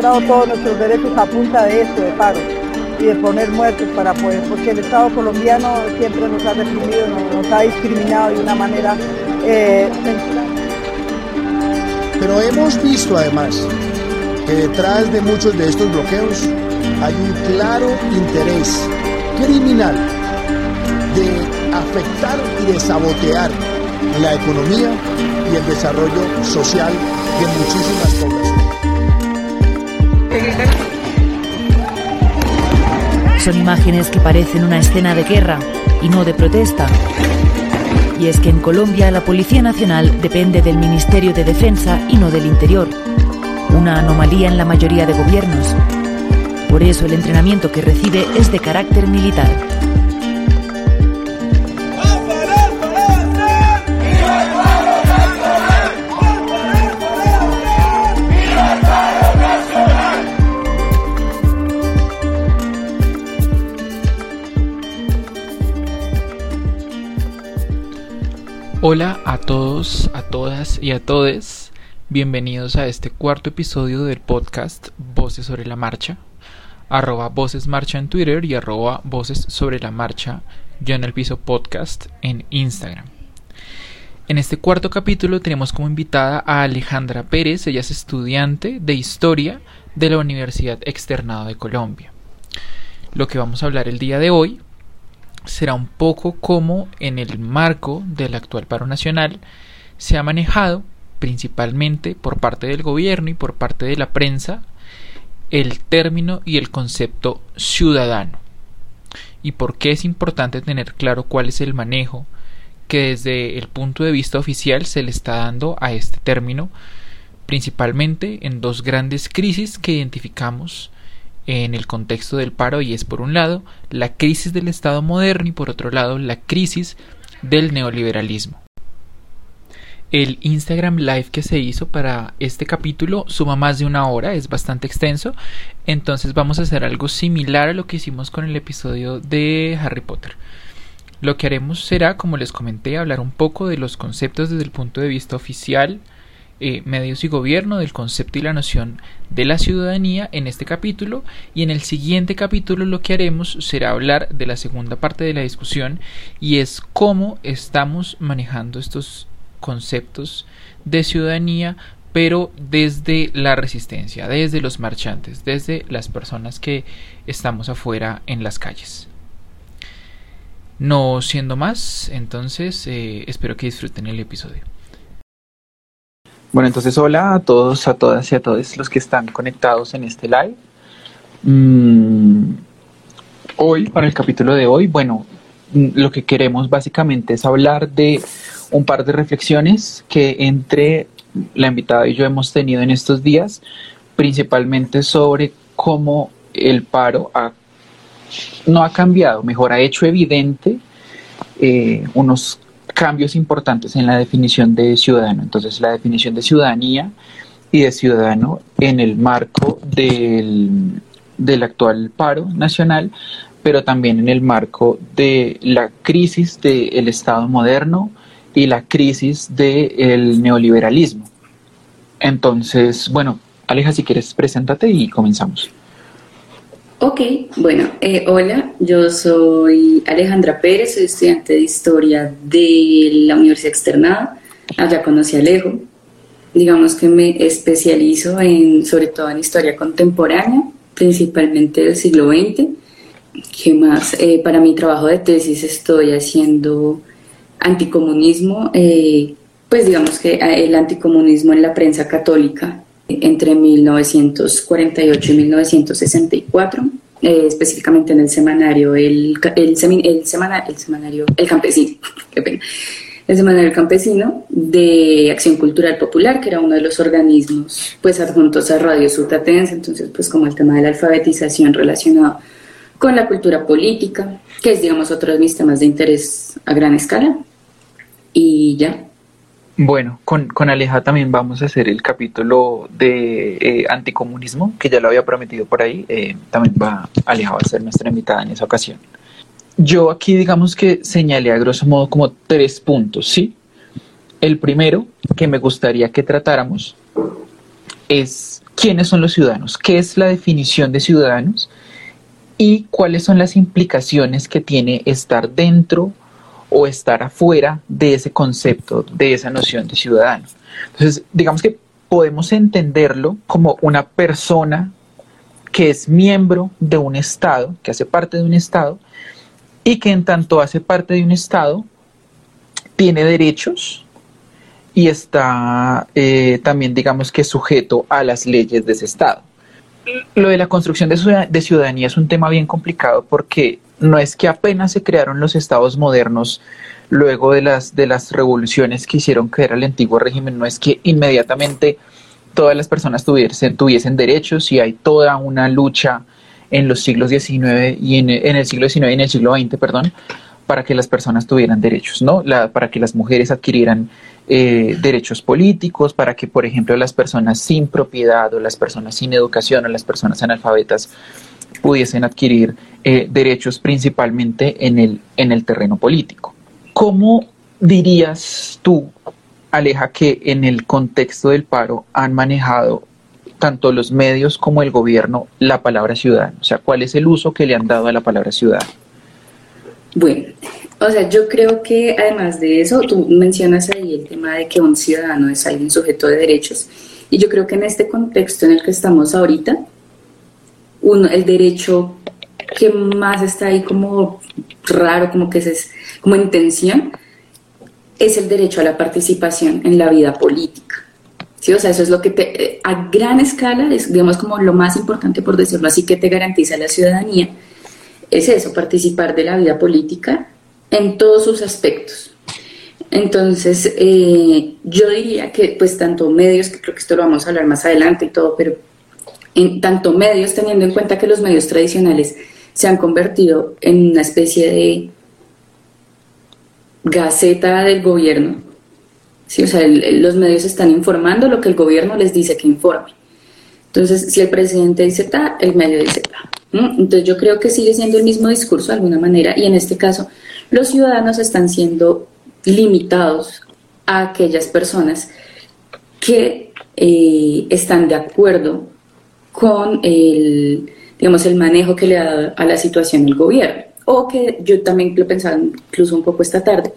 logrado todos nuestros derechos a punta de esto, de paro y de poner muertos para poder, porque el Estado colombiano siempre nos ha reprimido, nos, ha discriminado de una manera eh, Pero hemos visto además que detrás de muchos de estos bloqueos hay un claro interés criminal de afectar y de sabotear la economía y el desarrollo social de muchísimas poblaciones. Son imágenes que parecen una escena de guerra y no de protesta. Y es que en Colombia la Policía Nacional depende del Ministerio de Defensa y no del Interior. Una anomalía en la mayoría de gobiernos. Por eso el entrenamiento que recibe es de carácter militar. Hola a todos, a todas y a todes. Bienvenidos a este cuarto episodio del podcast Voces sobre la Marcha. Arroba Voces Marcha en Twitter y arroba Voces sobre la Marcha yo en el podcast en Instagram. En este cuarto capítulo tenemos como invitada a Alejandra Pérez, ella es estudiante de Historia de la Universidad Externado de Colombia. Lo que vamos a hablar el día de hoy será un poco como en el marco del actual paro nacional se ha manejado principalmente por parte del gobierno y por parte de la prensa el término y el concepto ciudadano. Y por qué es importante tener claro cuál es el manejo que desde el punto de vista oficial se le está dando a este término principalmente en dos grandes crisis que identificamos en el contexto del paro y es por un lado la crisis del Estado moderno y por otro lado la crisis del neoliberalismo. El Instagram Live que se hizo para este capítulo suma más de una hora, es bastante extenso, entonces vamos a hacer algo similar a lo que hicimos con el episodio de Harry Potter. Lo que haremos será, como les comenté, hablar un poco de los conceptos desde el punto de vista oficial, eh, medios y gobierno, del concepto y la noción de la ciudadanía en este capítulo y en el siguiente capítulo lo que haremos será hablar de la segunda parte de la discusión y es cómo estamos manejando estos conceptos de ciudadanía pero desde la resistencia, desde los marchantes, desde las personas que estamos afuera en las calles. No siendo más, entonces eh, espero que disfruten el episodio. Bueno, entonces hola a todos, a todas y a todos los que están conectados en este live. Mm, hoy, para el capítulo de hoy, bueno, mm, lo que queremos básicamente es hablar de un par de reflexiones que entre la invitada y yo hemos tenido en estos días, principalmente sobre cómo el paro no ha cambiado, mejor ha hecho evidente eh, unos cambios importantes en la definición de ciudadano. Entonces, la definición de ciudadanía y de ciudadano en el marco del, del actual paro nacional, pero también en el marco de la crisis del Estado moderno y la crisis del neoliberalismo. Entonces, bueno, Aleja, si quieres, preséntate y comenzamos. Ok, bueno, eh, hola, yo soy Alejandra Pérez, soy estudiante de Historia de la Universidad Externada, allá conocí a Alejo, digamos que me especializo en, sobre todo en historia contemporánea, principalmente del siglo XX. ¿Qué más? Eh, para mi trabajo de tesis estoy haciendo anticomunismo, eh, pues digamos que el anticomunismo en la prensa católica entre 1948 y 1964, eh, específicamente en el semanario el, el, el, semana, el semanario El Campesino, el semanario El Campesino de Acción Cultural Popular, que era uno de los organismos pues adjuntos a Radio Sutatense, entonces pues como el tema de la alfabetización relacionado con la cultura política, que es digamos otro de mis temas de interés a gran escala, y ya, bueno, con, con, Aleja también vamos a hacer el capítulo de eh, anticomunismo, que ya lo había prometido por ahí. Eh, también va, Aleja va a ser nuestra invitada en esa ocasión. Yo aquí digamos que señalé a grosso modo como tres puntos, ¿sí? El primero que me gustaría que tratáramos es quiénes son los ciudadanos, qué es la definición de ciudadanos y cuáles son las implicaciones que tiene estar dentro o estar afuera de ese concepto, de esa noción de ciudadano. Entonces, digamos que podemos entenderlo como una persona que es miembro de un Estado, que hace parte de un Estado, y que en tanto hace parte de un Estado, tiene derechos y está eh, también, digamos que, sujeto a las leyes de ese Estado. Lo de la construcción de ciudadanía es un tema bien complicado porque no es que apenas se crearon los estados modernos luego de las, de las revoluciones que hicieron caer al antiguo régimen, no es que inmediatamente todas las personas tuviesen, tuviesen derechos y hay toda una lucha en los siglos XIX y en, el siglo XIX y en el siglo XX, perdón, para que las personas tuvieran derechos, ¿no? para que las mujeres adquirieran eh, derechos políticos, para que, por ejemplo, las personas sin propiedad o las personas sin educación o las personas analfabetas pudiesen adquirir eh, derechos principalmente en el, en el terreno político. ¿Cómo dirías tú, Aleja, que en el contexto del paro han manejado tanto los medios como el gobierno la palabra ciudadano? O sea, ¿cuál es el uso que le han dado a la palabra ciudadano? Bueno, o sea, yo creo que además de eso, tú mencionas ahí el tema de que un ciudadano es alguien sujeto de derechos. Y yo creo que en este contexto en el que estamos ahorita, uno, el derecho que más está ahí como raro, como que es como intención, es el derecho a la participación en la vida política. ¿Sí? O sea, eso es lo que te, eh, a gran escala, es, digamos como lo más importante, por decirlo así, que te garantiza la ciudadanía, es eso, participar de la vida política en todos sus aspectos. Entonces, eh, yo diría que pues tanto medios, que creo que esto lo vamos a hablar más adelante y todo, pero en tanto medios, teniendo en cuenta que los medios tradicionales se han convertido en una especie de gaceta del gobierno. ¿sí? O sea, los medios están informando lo que el gobierno les dice que informe. Entonces, si el presidente dice ta, el medio dice ta. Entonces, yo creo que sigue siendo el mismo discurso de alguna manera y en este caso, los ciudadanos están siendo limitados a aquellas personas que eh, están de acuerdo con el, digamos, el manejo que le ha dado a la situación el gobierno. O que yo también lo pensaba incluso un poco esta tarde.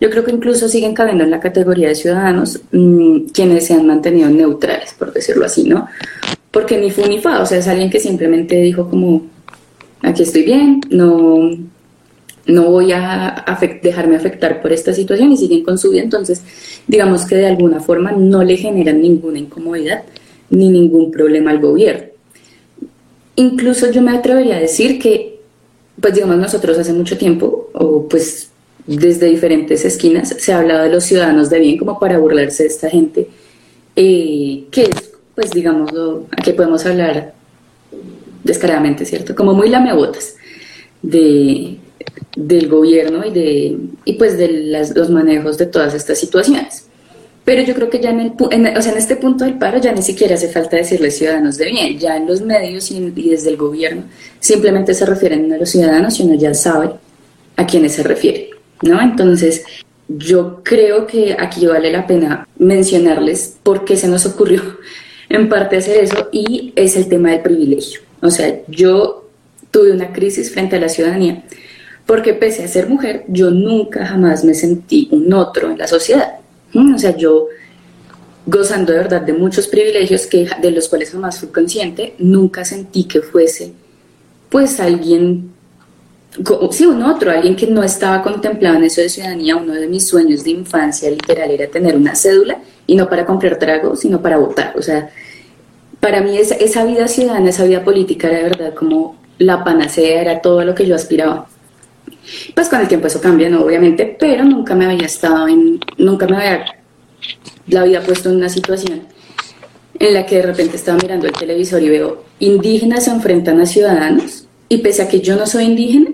Yo creo que incluso siguen cabiendo en la categoría de ciudadanos mm, quienes se han mantenido neutrales, por decirlo así, ¿no? Porque ni fu ni fa, o sea, es alguien que simplemente dijo como, aquí estoy bien, no, no voy a dejarme afectar por esta situación y siguen con su vida, entonces digamos que de alguna forma no le generan ninguna incomodidad ni ningún problema al gobierno. Incluso yo me atrevería a decir que, pues digamos nosotros hace mucho tiempo, o pues desde diferentes esquinas, se ha hablado de los ciudadanos de bien como para burlarse de esta gente, eh, que es, pues digamos, aquí podemos hablar descaradamente, ¿cierto? Como muy lamebotas de, del gobierno y, de, y pues de los manejos de todas estas situaciones. Pero yo creo que ya en, el, o sea, en este punto del paro ya ni siquiera hace falta decirle ciudadanos de bien, ya en los medios y, desde el gobierno simplemente se refieren a los ciudadanos y uno ya sabe a quiénes se refiere, ¿no? Entonces, yo creo que aquí vale la pena mencionarles por qué se nos ocurrió en parte hacer eso y es el tema del privilegio. O sea, yo tuve una crisis frente a la ciudadanía porque pese a ser mujer, yo nunca jamás me sentí un otro en la sociedad. O sea, yo gozando de verdad de muchos privilegios que, de los cuales jamás fui consciente, nunca sentí que fuese pues alguien, sí, un otro, alguien que no estaba contemplado en eso de ciudadanía. Uno de mis sueños de infancia literal era tener una cédula y no para comprar trago, sino para votar. O sea, para mí esa, esa vida ciudadana, esa vida política era de verdad como la panacea, era todo lo que yo aspiraba. Pues con el tiempo eso cambia, ¿no? Obviamente, pero nunca me había estado en, nunca me había, la había puesto en una situación en la que de repente estaba mirando el televisor y veo indígenas se enfrentan a ciudadanos y pese a que yo no soy indígena,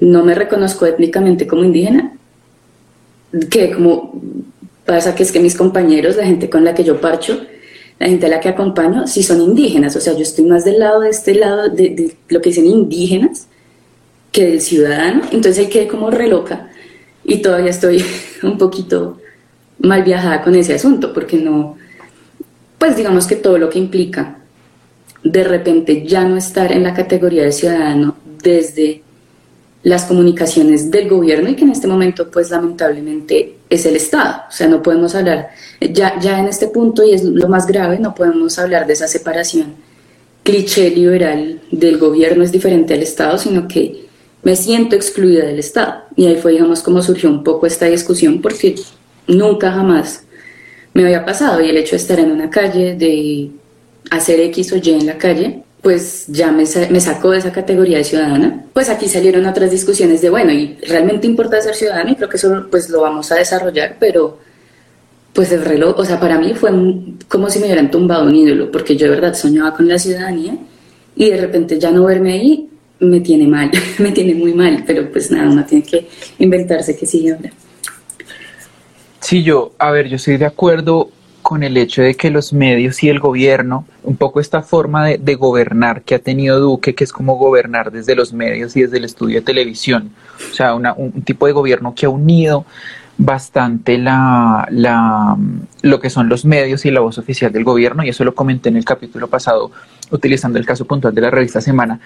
no me reconozco étnicamente como indígena, que como pasa que es que mis compañeros, la gente con la que yo parcho, la gente a la que acompaño, sí son indígenas, o sea, yo estoy más del lado de este lado de, de lo que dicen indígenas, que del ciudadano, entonces ahí quedé como re loca y todavía estoy un poquito mal viajada con ese asunto porque no, pues digamos que todo lo que implica de repente ya no estar en la categoría de ciudadano desde las comunicaciones del gobierno y que en este momento pues lamentablemente es el Estado. O sea, no podemos hablar, ya, ya en este punto y es lo más grave, no podemos hablar de esa separación cliché liberal del gobierno es diferente al Estado, sino que me siento excluida del Estado. Y ahí fue, digamos, como surgió un poco esta discusión porque nunca jamás me había pasado y el hecho de estar en una calle, de hacer X o Y en la calle, pues ya me, me, sacó de esa categoría de ciudadana. Pues aquí salieron otras discusiones de, bueno, y realmente importa ser ciudadano y creo que eso pues lo vamos a desarrollar, pero pues el reloj, o sea, para mí fue como si me hubieran tumbado un ídolo, porque yo de verdad soñaba con la ciudadanía y de repente ya no verme ahí me tiene mal, me tiene muy mal, pero pues nada, uno tiene que inventarse que sigue ahora. Sí, yo, a ver, yo estoy de acuerdo con el hecho de que los medios y el gobierno, un poco esta forma de, gobernar que ha tenido Duque, que es como gobernar desde los medios y desde el estudio de televisión, o sea, un tipo de gobierno que ha unido bastante la, la, lo que son los medios y la voz oficial del gobierno, y eso lo comenté en el capítulo pasado utilizando el caso puntual de la revista Semana.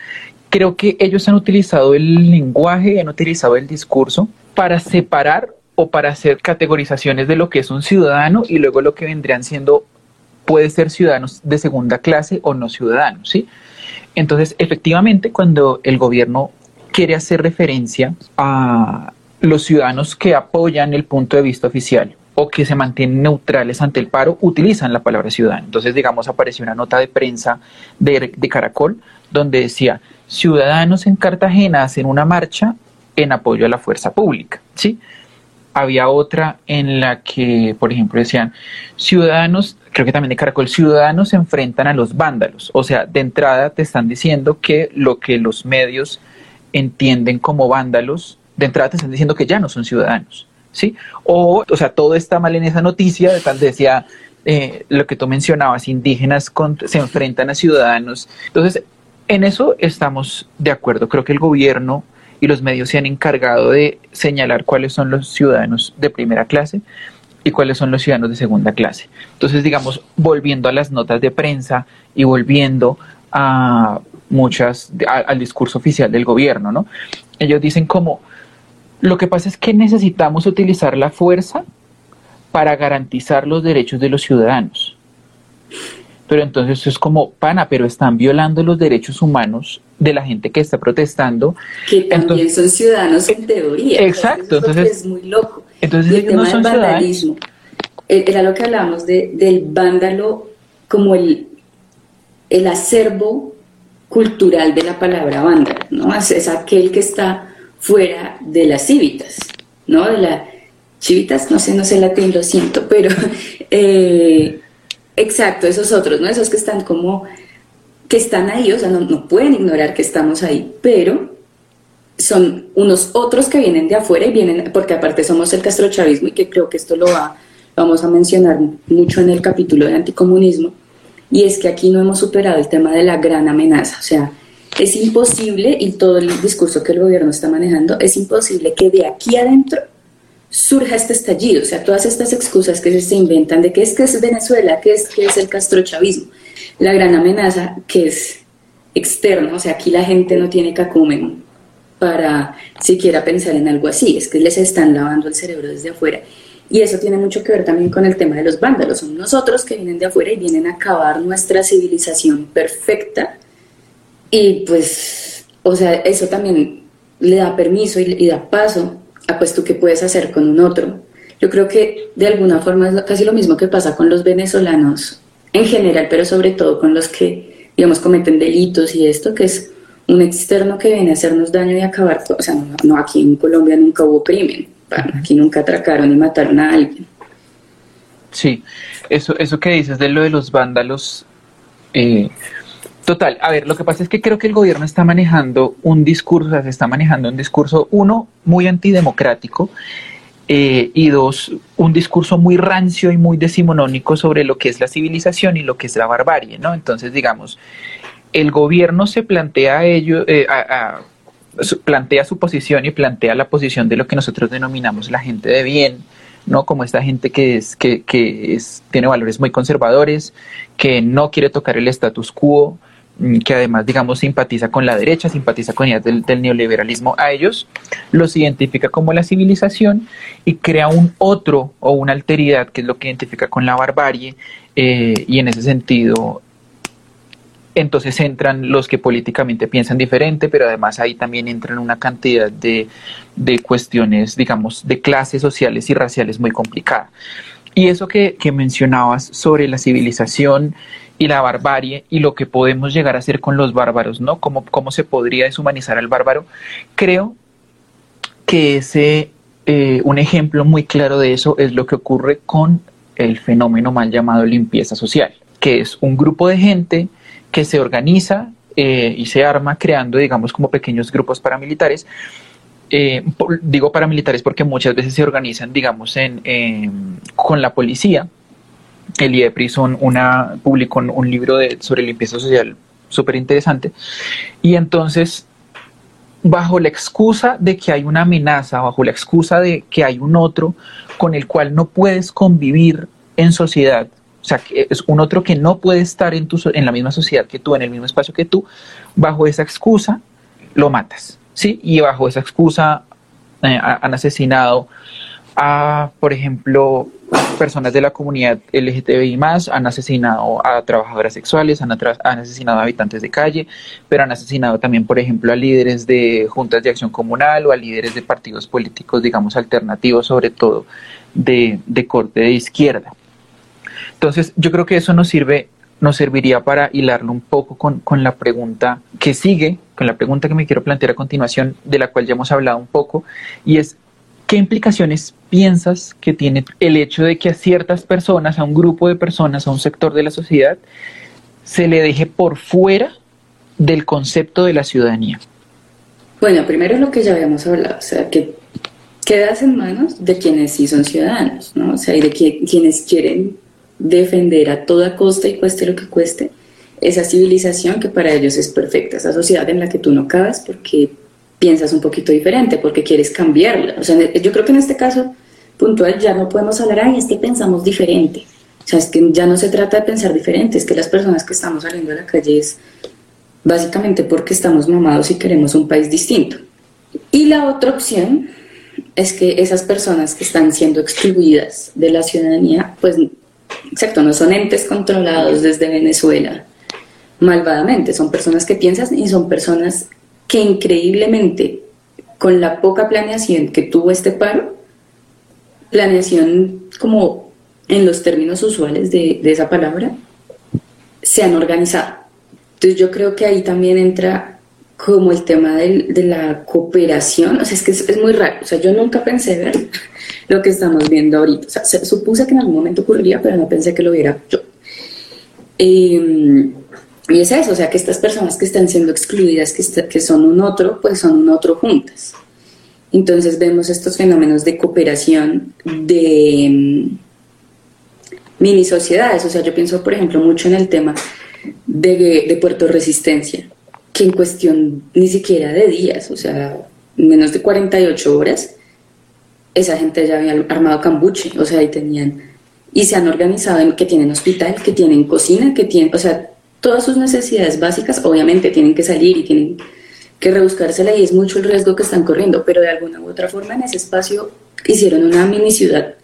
Creo que ellos han utilizado el lenguaje, han utilizado el discurso para separar o para hacer categorizaciones de lo que es un ciudadano y luego lo que vendrían siendo, puede ser ciudadanos de segunda clase o no ciudadanos, ¿sí? Entonces, efectivamente, cuando el gobierno quiere hacer referencia a los ciudadanos que apoyan el punto de vista oficial o que se mantienen neutrales ante el paro utilizan la palabra ciudadano. Entonces, digamos, apareció una nota de prensa de, Caracol donde decía, ciudadanos en Cartagena hacen una marcha en apoyo a la fuerza pública, ¿sí? Había otra en la que, por ejemplo, decían, ciudadanos, creo que también de Caracol, ciudadanos se enfrentan a los vándalos. O sea, de entrada te están diciendo que lo que los medios entienden como vándalos de entrada te están diciendo que ya no son ciudadanos, ¿sí? O, o sea, todo está mal en esa noticia, de tal decía eh, lo que tú mencionabas, indígenas se enfrentan a ciudadanos. Entonces, en eso estamos de acuerdo. Creo que el gobierno y los medios se han encargado de señalar cuáles son los ciudadanos de primera clase y cuáles son los ciudadanos de segunda clase. Entonces, digamos, volviendo a las notas de prensa y volviendo a muchas, al discurso oficial del gobierno, ¿no? Ellos dicen como, lo que pasa es que necesitamos utilizar la fuerza para garantizar los derechos de los ciudadanos. Pero entonces es como, pana, pero están violando los derechos humanos de la gente que está protestando. Que también son ciudadanos en teoría. Exacto. Entonces, es muy loco. Entonces el tema del vandalismo. Eh, era lo que hablamos de, del vándalo como el, el acervo cultural de la palabra vándalo, ¿no? es aquel que está fuera de las cívitas, ¿no? De la chivitas, no sé, no sé latín, lo siento, pero eh, exacto, esos otros, ¿no? Esos que están como, que están ahí, o sea, no, pueden ignorar que estamos ahí, pero son unos otros que vienen de afuera y vienen, porque aparte somos el castrochavismo y que creo que esto lo va, vamos a mencionar mucho en el capítulo de anticomunismo, y es que aquí no hemos superado el tema de la gran amenaza, o sea, es imposible, y todo el discurso que el gobierno está manejando, es imposible que de aquí adentro surja este estallido, o sea, todas estas excusas que se inventan de que es que es Venezuela, que es, que es el castrochavismo, la gran amenaza que es externa, o sea, aquí la gente no tiene cacumen para siquiera pensar en algo así, es que les están lavando el cerebro desde afuera. Y eso tiene mucho que ver también con el tema de los vándalos, son nosotros que vienen de afuera y vienen a acabar nuestra civilización perfecta y pues, o sea, eso también le da permiso y, da paso a pues tú qué puedes hacer con un otro. Yo creo que de alguna forma es casi lo mismo que pasa con los venezolanos en general, pero sobre todo con los que, digamos, cometen delitos y esto, que es un externo que viene a hacernos daño y acabar, o sea, no, aquí en Colombia nunca hubo crimen, aquí nunca atracaron y mataron a alguien. Sí, eso, eso que dices de lo de los vándalos, eh, Total, a ver, lo que pasa es que creo que el gobierno está manejando un discurso, o sea, se está manejando un discurso, uno, muy antidemocrático, eh, y dos, un discurso muy rancio y muy decimonónico sobre lo que es la civilización y lo que es la barbarie, ¿no? Entonces, digamos, el gobierno se plantea ello, eh, plantea su posición y plantea la posición de lo que nosotros denominamos la gente de bien, ¿no? Como esta gente que, es, que, que es, tiene valores muy conservadores, que no quiere tocar el status quo, que además, digamos, simpatiza con la derecha, simpatiza con ideas del, neoliberalismo, a ellos los identifica como la civilización y crea un otro o una alteridad que es lo que identifica con la barbarie eh, y en ese sentido entonces entran los que políticamente piensan diferente, pero además ahí también entran una cantidad de, de cuestiones, digamos, de clases sociales y raciales muy complicada. Y eso que, mencionabas sobre la civilización y la barbarie y lo que podemos llegar a hacer con los bárbaros, ¿no? Cómo, cómo se podría deshumanizar al bárbaro. Creo que ese, eh, un ejemplo muy claro de eso es lo que ocurre con el fenómeno mal llamado limpieza social, que es un grupo de gente que se organiza eh, y se arma creando, digamos, como pequeños grupos paramilitares. Eh, digo paramilitares porque muchas veces se organizan, digamos, en, con la policía. El IEPRIS una, publicó un libro de, sobre limpieza social súper interesante. Y entonces, bajo la excusa de que hay una amenaza, bajo la excusa de que hay un otro con el cual no puedes convivir en sociedad, o sea, que es un otro que no puede estar en, tu, en la misma sociedad que tú, en el mismo espacio que tú, bajo esa excusa lo matas, ¿sí? Y bajo esa excusa eh, han asesinado a, por ejemplo, personas de la comunidad LGTBI más, han asesinado a trabajadoras sexuales, han, asesinado a habitantes de calle, pero han asesinado también, por ejemplo, a líderes de juntas de acción comunal o a líderes de partidos políticos, digamos, alternativos, sobre todo de, de corte de izquierda. Entonces, yo creo que eso nos sirve, nos serviría para hilarlo un poco con, con, la pregunta que sigue, con la pregunta que me quiero plantear a continuación, de la cual ya hemos hablado un poco, y es, ¿qué implicaciones piensas que tiene el hecho de que a ciertas personas, a un grupo de personas, a un sector de la sociedad, se le deje por fuera del concepto de la ciudadanía? Bueno, primero lo que ya habíamos hablado, o sea, que quedas en manos de quienes sí son ciudadanos, ¿no? O sea, y de quienes quieren defender a toda costa y cueste lo que cueste esa civilización que para ellos es perfecta, esa sociedad en la que tú no cabes porque piensas un poquito diferente, porque quieres cambiarla. O sea, yo creo que en este caso puntual ya no podemos hablar, ay, es que pensamos diferente. O sea, es que ya no se trata de pensar diferente, es que las personas que estamos saliendo a la calle es básicamente porque estamos mamados y queremos un país distinto. Y la otra opción es que esas personas que están siendo excluidas de la ciudadanía, pues exacto, no son entes controlados desde Venezuela malvadamente, son personas que piensan y son personas que increíblemente, con la poca planeación que tuvo este paro, planeación como en los términos usuales de, esa palabra, se han organizado. Entonces yo creo que ahí también entra como el tema de la cooperación, o sea, es que es, es, muy raro, o sea, yo nunca pensé ver lo que estamos viendo ahorita. O sea, supuse que en algún momento ocurriría, pero no pensé que lo viera yo. Em, y es eso, o sea, que estas personas que están siendo excluidas, que, que son un otro, pues son un otro juntas. Entonces vemos estos fenómenos de cooperación de em, mini sociedades. O sea, yo pienso, por ejemplo, mucho en el tema de, de Puerto Resistencia, que en cuestión ni siquiera de días, o sea, menos de 48 horas, esa gente ya había armado cambuche, o sea, ahí tenían, y se han organizado en que tienen hospital, que tienen cocina, que tienen, o sea, todas sus necesidades básicas obviamente tienen que salir y tienen que rebuscársela y es mucho el riesgo que están corriendo, pero de alguna u otra forma en ese espacio hicieron una mini ciudad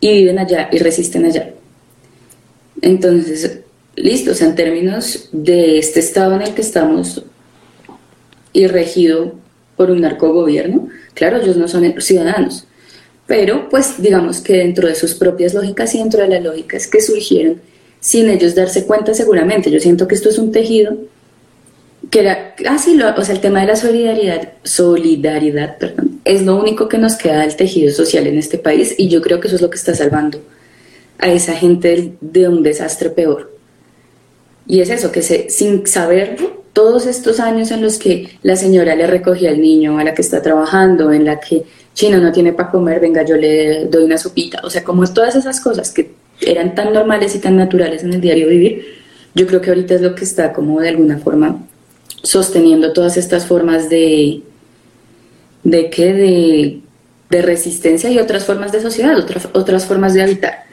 y viven allá y resisten allá. Entonces, listo, o sea, en términos de este estado en el que estamos y regido por un narcogobierno, claro, ellos no son ciudadanos, pero pues digamos que dentro de sus propias lógicas y dentro de las lógicas que surgieron sin ellos darse cuenta seguramente. Yo siento que esto es un tejido que era, ah, o sea, el tema de la solidaridad, solidaridad, perdón, es lo único que nos queda del tejido social en este país y yo creo que eso es lo que está salvando a esa gente de un desastre peor. Y es eso, que se, sin saberlo, todos estos años en los que la señora le recogía al niño a la que está trabajando, en la que Chino no tiene para comer, venga, yo le doy una sopita. O sea, como todas esas cosas que eran tan normales y tan naturales en el diario vivir, yo creo que ahorita es lo que está como de alguna forma sosteniendo todas estas formas de, de que de de resistencia y otras formas de sociedad, otras, otras formas de habitar.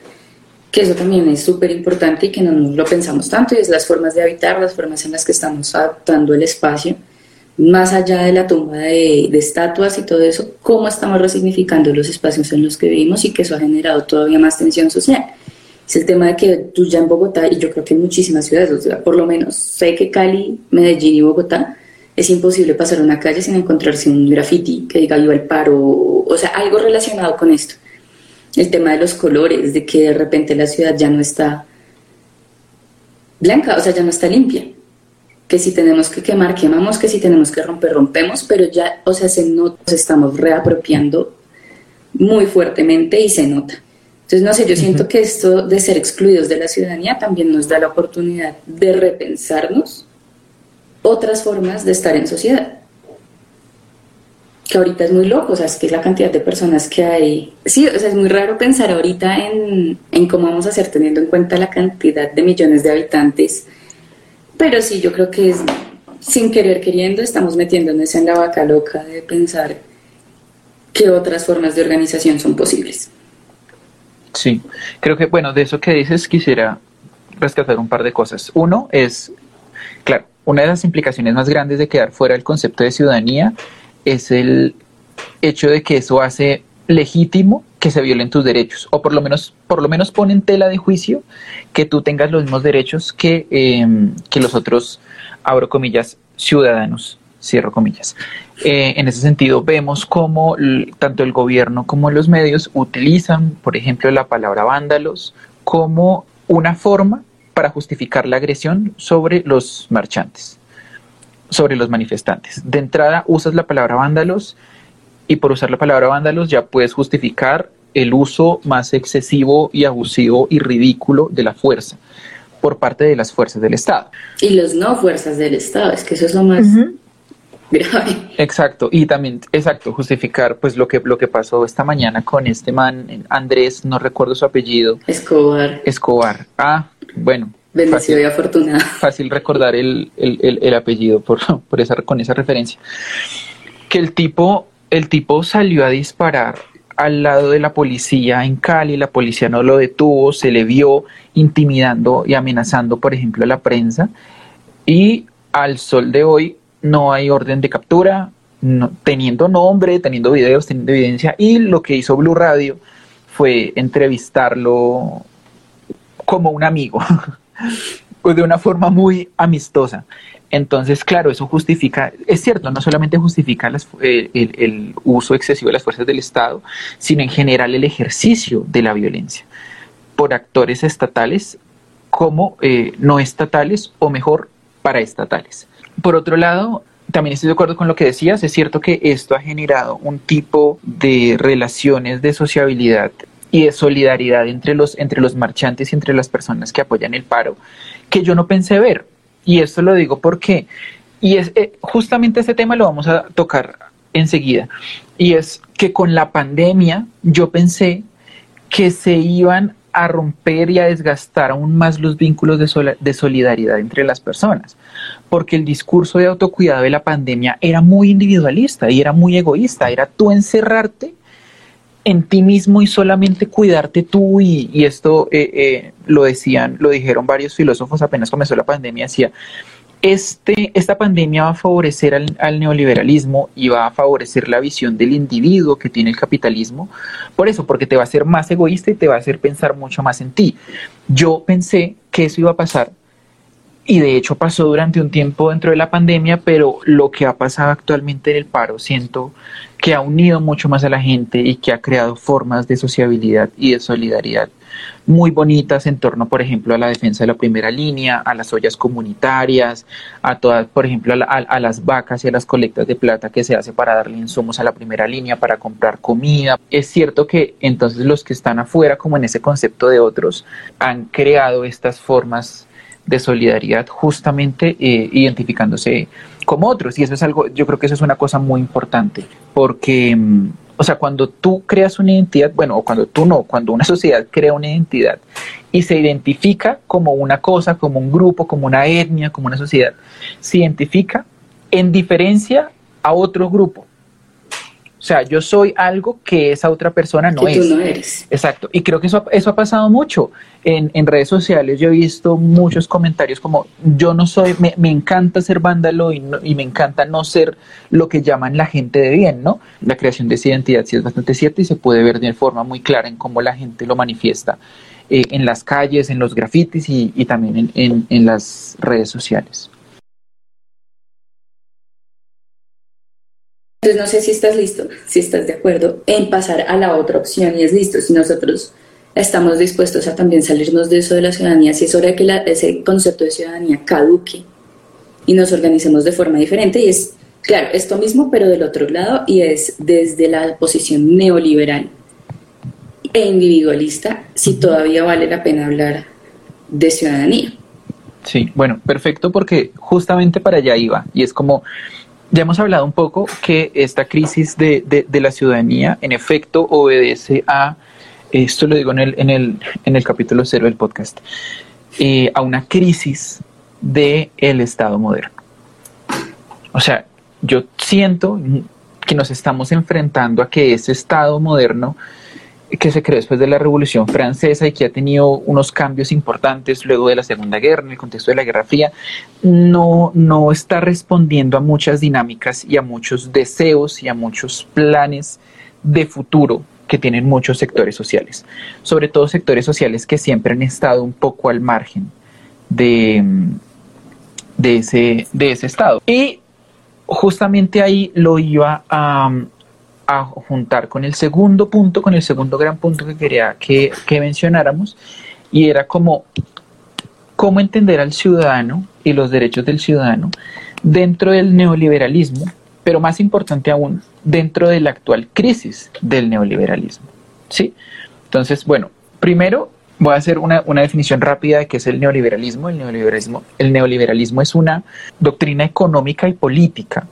Que eso también es súper importante y que no lo pensamos tanto, y es las formas de habitar, las formas en las que estamos adaptando el espacio, más allá de la tumba de, de estatuas y todo eso, cómo estamos resignificando los espacios en los que vivimos y que eso ha generado todavía más tensión social. Es el tema de que tú ya en Bogotá, y yo creo que en muchísimas ciudades, por lo menos sé que Cali, Medellín y Bogotá, es imposible pasar una calle sin encontrarse un graffiti que diga viva el paro, o sea, algo relacionado con esto. El tema de los colores, de que de repente la ciudad ya no está blanca, o sea, ya no está limpia. Que si tenemos que quemar, quemamos, que si tenemos que romper, rompemos, pero ya, o sea, se nos estamos reapropiando muy fuertemente y se nota. Entonces, no sé, yo siento que esto de ser excluidos de la ciudadanía también nos da la oportunidad de repensarnos otras formas de estar en sociedad. Que ahorita es muy loco, o sea, es que la cantidad de personas que hay. Sí, o sea, es muy raro pensar ahorita en, en cómo vamos a hacer teniendo en cuenta la cantidad de millones de habitantes. Pero sí, yo creo que es sin querer queriendo, estamos metiéndonos en la vaca loca de pensar qué otras formas de organización son posibles. Sí, creo que, bueno, de eso que dices quisiera rescatar un par de cosas. Uno es, claro, una de las implicaciones más grandes de quedar fuera del concepto de ciudadanía es el hecho de que eso hace legítimo que se violen tus derechos. O por lo menos por lo menos pone en tela de juicio que tú tengas los mismos derechos que, em, que los otros abro comillas ciudadanos cierro comillas eh, en ese sentido vemos cómo tanto el gobierno como los medios utilizan por ejemplo la palabra vándalos como una forma para justificar la agresión sobre los marchantes, sobre los manifestantes. De entrada usas la palabra vándalos y por usar la palabra vándalos ya puedes justificar el uso más excesivo y abusivo y ridículo de la fuerza por parte de las fuerzas del Estado. Y los no fuerzas del Estado, es que eso es lo más grave. Exacto, y también, exacto, justificar pues lo que, lo que pasó esta mañana con este man, Andrés, no recuerdo su apellido. Escobar. Escobar. Ah, bueno. Bendecido y afortunado. Fácil recordar el, apellido por, por esa, con esa referencia. Que el tipo, el tipo salió a disparar al lado de la policía en Cali, la policía no lo detuvo, se le vio intimidando y amenazando, por ejemplo, a la prensa. Y al sol de hoy no hay orden de captura, teniendo nombre, teniendo videos, teniendo evidencia. Y lo que hizo Blue Radio fue entrevistarlo como un amigo, pues de una forma muy amistosa. Entonces, claro, eso justifica, es cierto, no solamente justifica eh, el, uso excesivo de las fuerzas del Estado, sino en general el ejercicio de la violencia por actores estatales como eh, no estatales o mejor paraestatales. Por otro lado, también estoy de acuerdo con lo que decías, es cierto que esto ha generado un tipo de relaciones de sociabilidad y de solidaridad entre los, entre los marchantes y entre las personas que apoyan el paro, que yo no pensé ver. Y esto lo digo porque, y es eh, justamente este tema lo vamos a tocar enseguida, y es que con la pandemia yo pensé que se iban a romper y a desgastar aún más los vínculos de, de, solidaridad entre las personas, porque el discurso de autocuidado de la pandemia era muy individualista y era muy egoísta, era tú encerrarte en ti mismo y solamente cuidarte tú y, esto eh, eh, lo decían, lo dijeron varios filósofos apenas comenzó la pandemia, decía, este, esta pandemia va a favorecer al, neoliberalismo y va a favorecer la visión del individuo que tiene el capitalismo. Por eso, porque te va a hacer más egoísta y te va a hacer pensar mucho más en ti. Yo pensé que eso iba a pasar y de hecho pasó durante un tiempo dentro de la pandemia, pero lo que ha pasado actualmente en el paro siento que ha unido mucho más a la gente y que ha creado formas de sociabilidad y de solidaridad muy bonitas en torno, por ejemplo, a la defensa de la primera línea, a las ollas comunitarias, a todas, por ejemplo, a, las vacas y a las colectas de plata que se hace para darle insumos a la primera línea, para comprar comida. Es cierto que entonces los que están afuera, como en ese concepto de otros, han creado estas formas de solidaridad justamente eh, identificándose como otros. Y eso es algo, yo creo que eso es una cosa muy importante, porque, mm, o sea, cuando tú creas una identidad, bueno, o cuando tú no, cuando una sociedad crea una identidad y se identifica como una cosa, como un grupo, como una etnia, como una sociedad, se identifica en diferencia a otro grupo. Sea, yo soy algo que esa otra persona no que es. tú no eres. Exacto. Y creo que eso, eso ha pasado mucho. En, en redes sociales yo he visto muchos comentarios como yo no soy, me, me encanta ser vándalo y, no- y me encanta no ser lo que llaman la gente de bien, ¿no? La creación de esa identidad sí es bastante cierta y se puede ver de forma muy clara en cómo la gente lo manifiesta eh, en las calles, en los grafitis y, y también en, en- en las redes sociales. Entonces no sé si estás listo, si estás de acuerdo en pasar a la otra opción y es listo, si nosotros estamos dispuestos a también salirnos de eso de la ciudadanía, si es hora de que la- ese concepto de ciudadanía caduque y nos organicemos de forma diferente y es, claro, esto mismo pero del otro lado y es desde la posición neoliberal e individualista, si todavía vale la pena hablar de ciudadanía. Sí, bueno, perfecto porque justamente para allá iba y es como, ya hemos hablado un poco que esta crisis de, de- la ciudadanía en efecto obedece a, esto lo digo en el, en el, en el capítulo cero del podcast, eh, a una crisis del Estado moderno. O sea, yo siento que nos estamos enfrentando a que ese Estado moderno que se creó después de la Revolución Francesa y que ha tenido unos cambios importantes luego de la Segunda Guerra, en el contexto de la Guerra Fría, no, no está respondiendo a muchas dinámicas y a muchos deseos y a muchos planes de futuro que tienen muchos sectores sociales, sobre todo sectores sociales que siempre han estado un poco al margen de, de, ese, de ese estado. Y justamente ahí lo iba a, a juntar con el segundo punto, con el segundo gran punto que quería que, mencionáramos, y era como cómo entender al ciudadano y los derechos del ciudadano dentro del neoliberalismo, pero más importante aún, dentro de la actual crisis del neoliberalismo. ¿sí? Entonces, bueno, primero voy a hacer una, una definición rápida de qué es el neoliberalismo. El neoliberalismo, el neoliberalismo es una doctrina económica y política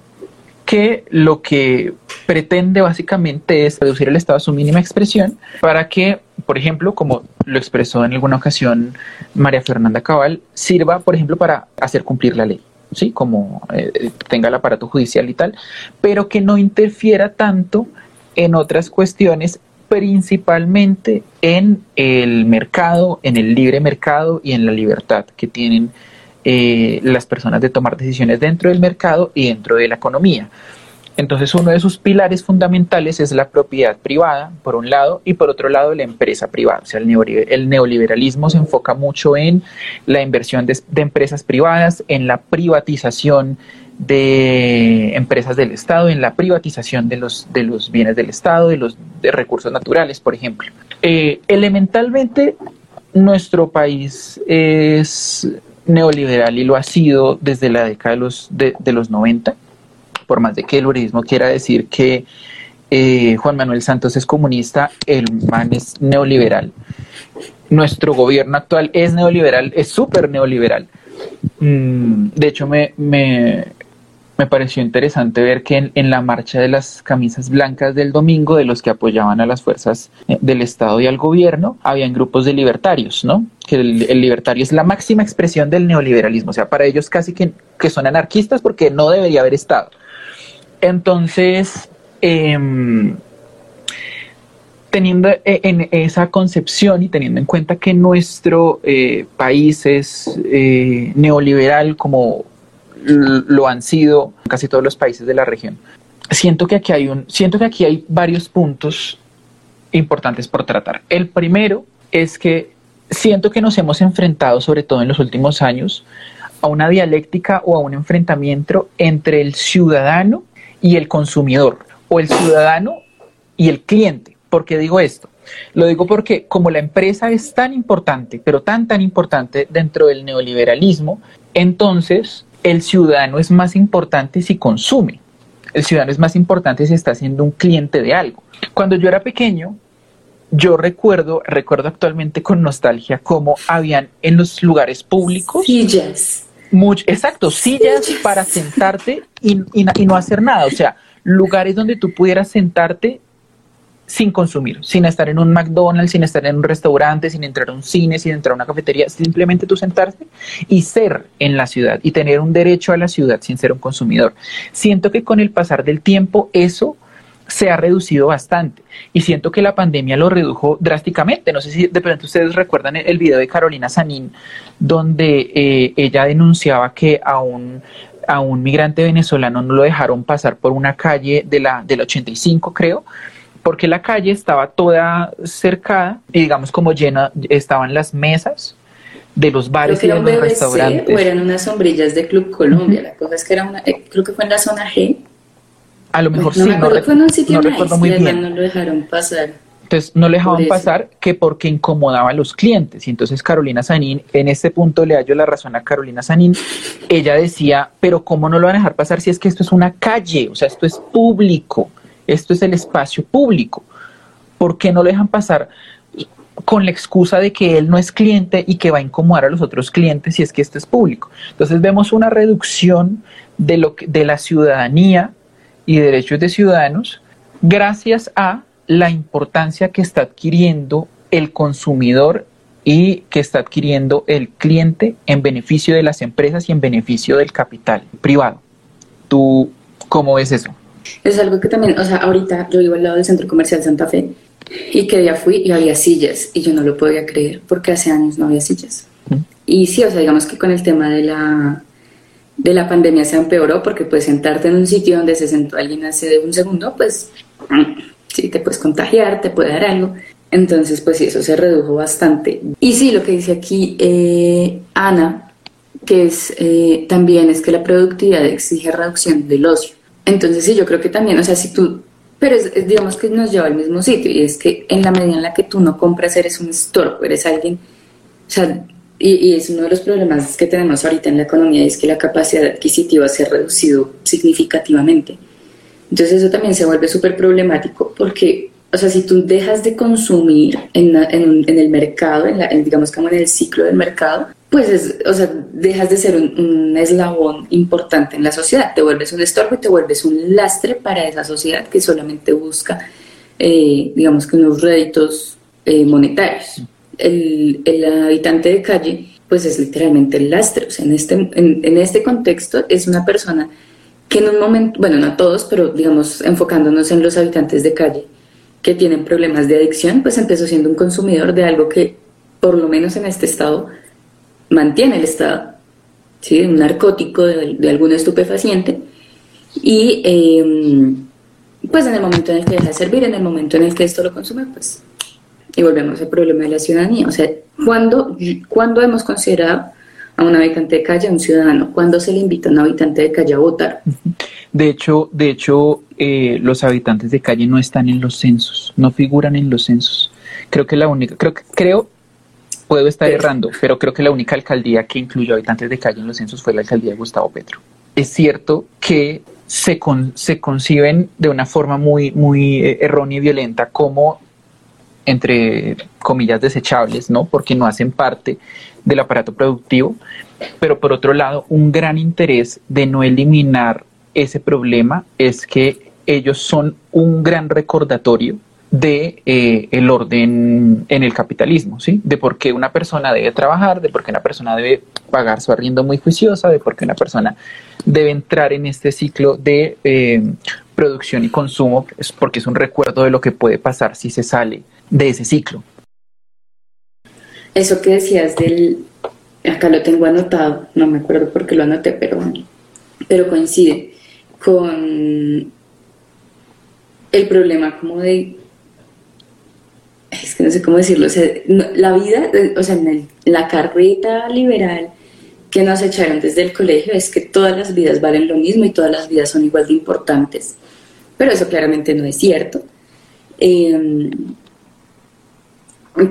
que lo que pretende básicamente es reducir el Estado a su mínima expresión para que, por ejemplo, como lo expresó en alguna ocasión María Fernanda Cabal, sirva, por ejemplo, para hacer cumplir la ley, ¿sí? Como eh, tenga el aparato judicial y tal, pero que no interfiera tanto en otras cuestiones, principalmente en el mercado, en el libre mercado y en la libertad que tienen eh, las personas de tomar decisiones dentro del mercado y dentro de la economía. Entonces uno de sus pilares fundamentales es la propiedad privada, por un lado, y por otro lado la empresa privada. O sea, el, neoliber el neoliberalismo se enfoca mucho en la inversión de, de, empresas privadas, en la privatización de empresas del Estado, en la privatización de los, de los bienes del Estado, de los de recursos naturales, por ejemplo. Eh, elementalmente, nuestro país es neoliberal y lo ha sido desde la década de los, de, los 90, por más de que el uribismo quiera decir que eh, Juan Manuel Santos es comunista, el man es neoliberal. Nuestro gobierno actual es neoliberal, es súper neoliberal. Mm, de hecho, me, me, pareció interesante ver que en, la marcha de las camisas blancas del domingo, de los que apoyaban a las fuerzas del Estado y al gobierno, habían grupos de libertarios, ¿no? Que el, libertario es la máxima expresión del neoliberalismo, o sea, para ellos casi que, que son anarquistas porque no debería haber Estado. Entonces, eh, teniendo en esa concepción y teniendo en cuenta que nuestro eh, país es eh, neoliberal como lo han sido casi todos los países de la región, siento que aquí hay un, siento que aquí hay varios puntos importantes por tratar. El primero es que siento que nos hemos enfrentado, sobre todo en los últimos años, a una dialéctica o a un enfrentamiento entre el ciudadano y el consumidor, o el ciudadano y el cliente. ¿Por qué digo esto? Lo digo porque como la empresa es tan importante, pero tan, tan importante dentro del neoliberalismo, entonces el ciudadano es más importante si consume. El ciudadano es más importante si está siendo un cliente de algo. Cuando yo era pequeño, yo recuerdo, recuerdo actualmente con nostalgia cómo habían en los lugares públicos sillas. Much, exacto, sillas, sillas, para sentarte y, y, y no hacer nada. O sea, lugares donde tú pudieras sentarte sin consumir, sin estar en un McDonald's, sin estar en un restaurante, sin entrar a un cine, sin entrar a una cafetería, simplemente tú sentarte y ser en la ciudad y tener un derecho a la ciudad sin ser un consumidor. Siento que con el pasar del tiempo eso se ha reducido bastante y siento que la pandemia lo redujo drásticamente. No sé si de pronto ustedes recuerdan el video de Carolina Sanín, donde eh, ella denunciaba que a un, a un migrante venezolano no lo dejaron pasar por una calle de la, del 85, creo, porque la calle estaba toda cercada y digamos como llena, estaban las mesas de los bares y de los restaurantes. O eran unas sombrillas de Club Colombia, la cosa es que era una, eh, creo que fue en la zona G, a lo mejor sí, no, recuerdo muy bien. No lo dejaron pasar. Entonces no le dejaban pasar que porque incomodaba a los clientes. Y entonces Carolina Sanín, en este punto le hallo la razón a Carolina Sanín, ella decía, pero ¿cómo no lo van a dejar pasar si es que esto es una calle? O sea, esto es público, esto es el espacio público. ¿Por qué no lo dejan pasar? con la excusa de que él no es cliente y que va a incomodar a los otros clientes si es que esto es público. Entonces vemos una reducción de, lo de la ciudadanía y derechos de ciudadanos gracias a la importancia que está adquiriendo el consumidor y que está adquiriendo el cliente en beneficio de las empresas y en beneficio del capital privado. ¿Tú cómo ves eso? Es algo que también, o sea, ahorita yo vivo al lado del Centro Comercial Santa Fe y que ya fui y había sillas y yo no lo podía creer porque hace años no había sillas. Y sí, o sea, digamos que con el tema de la de la pandemia se empeoró porque pues sentarte en un sitio donde se sentó alguien hace un segundo, pues sí, te puedes contagiar, te puede dar algo. Entonces, pues sí, eso se redujo bastante. Y sí, lo que dice aquí eh, Ana, que es eh, también es que la productividad exige reducción del ocio. Entonces, sí, yo creo que también, o sea, si tú, pero es, digamos que nos lleva al mismo sitio y es que en la medida en la que tú no compras, eres un estorbo, eres alguien, o sea, y, es uno de los problemas que tenemos ahorita en la economía, es que la capacidad adquisitiva se ha reducido significativamente. Entonces eso también se vuelve súper problemático porque, o sea, si tú dejas de consumir en, en, el mercado, en, digamos como en el ciclo del mercado, pues, es, o sea, dejas de ser un, eslabón importante en la sociedad, te vuelves un estorbo y te vuelves un lastre para esa sociedad que solamente busca, eh, digamos que unos réditos eh, monetarios el, el, habitante de calle, pues es literalmente el lastre. En este, en, en, este contexto es una persona que en un momento, bueno, no todos, pero digamos enfocándonos en los habitantes de calle que tienen problemas de adicción, pues empezó siendo un consumidor de algo que, por lo menos en este estado, mantiene el Estado, ¿sí? un narcótico, de, algún estupefaciente. Y em, pues en el momento en el que deja de servir, en el momento en el que esto lo consume, pues y volvemos al problema de la ciudadanía. O sea, ¿cuándo, ¿cuándo hemos considerado a un habitante de calle a un ciudadano? ¿Cuándo se le invita a un habitante de calle a votar? De hecho, de hecho eh, los habitantes de calle no están en los censos, no figuran en los censos. Creo que la única, creo que, creo, puedo estar errando, pero creo que la única alcaldía que incluyó habitantes de calle en los censos fue la alcaldía de Gustavo Petro. Es cierto que se, se conciben de una forma muy, muy eh, errónea y violenta como entre comillas desechables, ¿no? Porque no hacen parte del aparato productivo, pero por otro lado, un gran interés de no eliminar ese problema es que ellos son un gran recordatorio de eh, el orden en el capitalismo, ¿sí? De por qué una persona debe trabajar, de por qué una persona debe pagar su arriendo muy juiciosa, de por qué una persona debe entrar en este ciclo de eh, producción y consumo, es porque es un recuerdo de lo que puede pasar si se sale de ese ciclo. Eso que decías del, acá lo tengo anotado, no me acuerdo por qué lo anoté, pero, pero coincide con el problema como de, es que no sé cómo decirlo, o sea, la vida, o sea, la carreta liberal que nos echaron desde el colegio es que todas las vidas valen lo mismo y todas las vidas son igual de importantes, pero eso claramente no es cierto. Eh,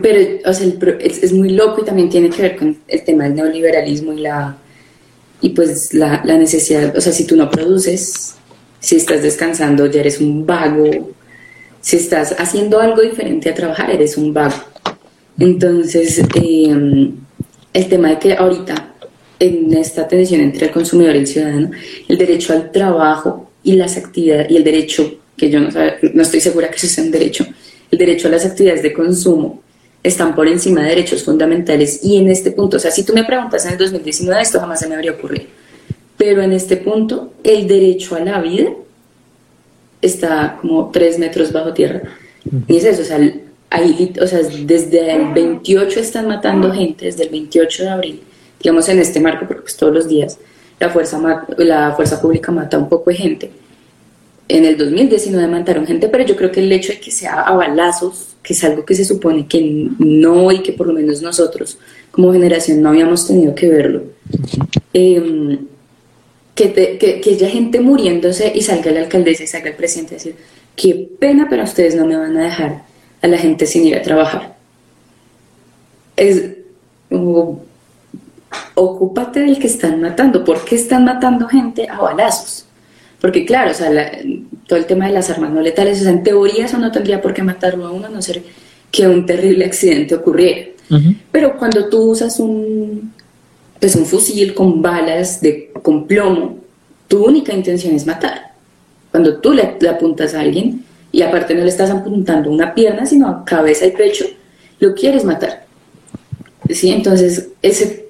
pero, o sea, es, muy loco y también tiene que ver con el tema del neoliberalismo y la y pues la, la, necesidad, o sea, si tú no produces, si estás descansando, ya eres un vago, si estás haciendo algo diferente a trabajar, eres un vago. Entonces, em, el tema de que ahorita, en esta tensión entre el consumidor y el ciudadano, el derecho al trabajo y las actividades, y el derecho, que yo no, no estoy segura que eso sea un derecho, el derecho a las actividades de consumo están por encima de derechos fundamentales y en este punto, o sea, si tú me preguntas en el 2019 esto jamás se me habría ocurrido, pero en este punto el derecho a la vida está como tres metros bajo tierra. Y es eso, o sea, ahí, o sea, desde el 28 están matando gente, desde el 28 de abril, digamos en este marco, porque pues todos los días la fuerza, la fuerza pública mata un poco de gente. En el 2019 mataron gente, pero yo creo que el hecho de que sea a balazos, que es algo que se supone que no y que por lo menos nosotros como generación no habíamos tenido que verlo, eh, que, que, haya gente muriéndose y salga la alcaldesa y salga el presidente a decir, qué pena, pero ustedes no me van a dejar a la gente sin ir a trabajar. Es ocúpate del que están matando. ¿Por qué están matando gente a balazos? Porque claro, o sea, todo el tema de las armas no letales, o sea, en teoría eso no tendría por qué matarlo a uno, a no ser que un terrible accidente ocurriera. Pero cuando tú usas un, pues un fusil con balas de, con plomo, tu única intención es matar. Cuando tú le, apuntas a alguien y aparte no le estás apuntando una pierna, sino cabeza y pecho, lo quieres matar. ¿Sí? Entonces, ese,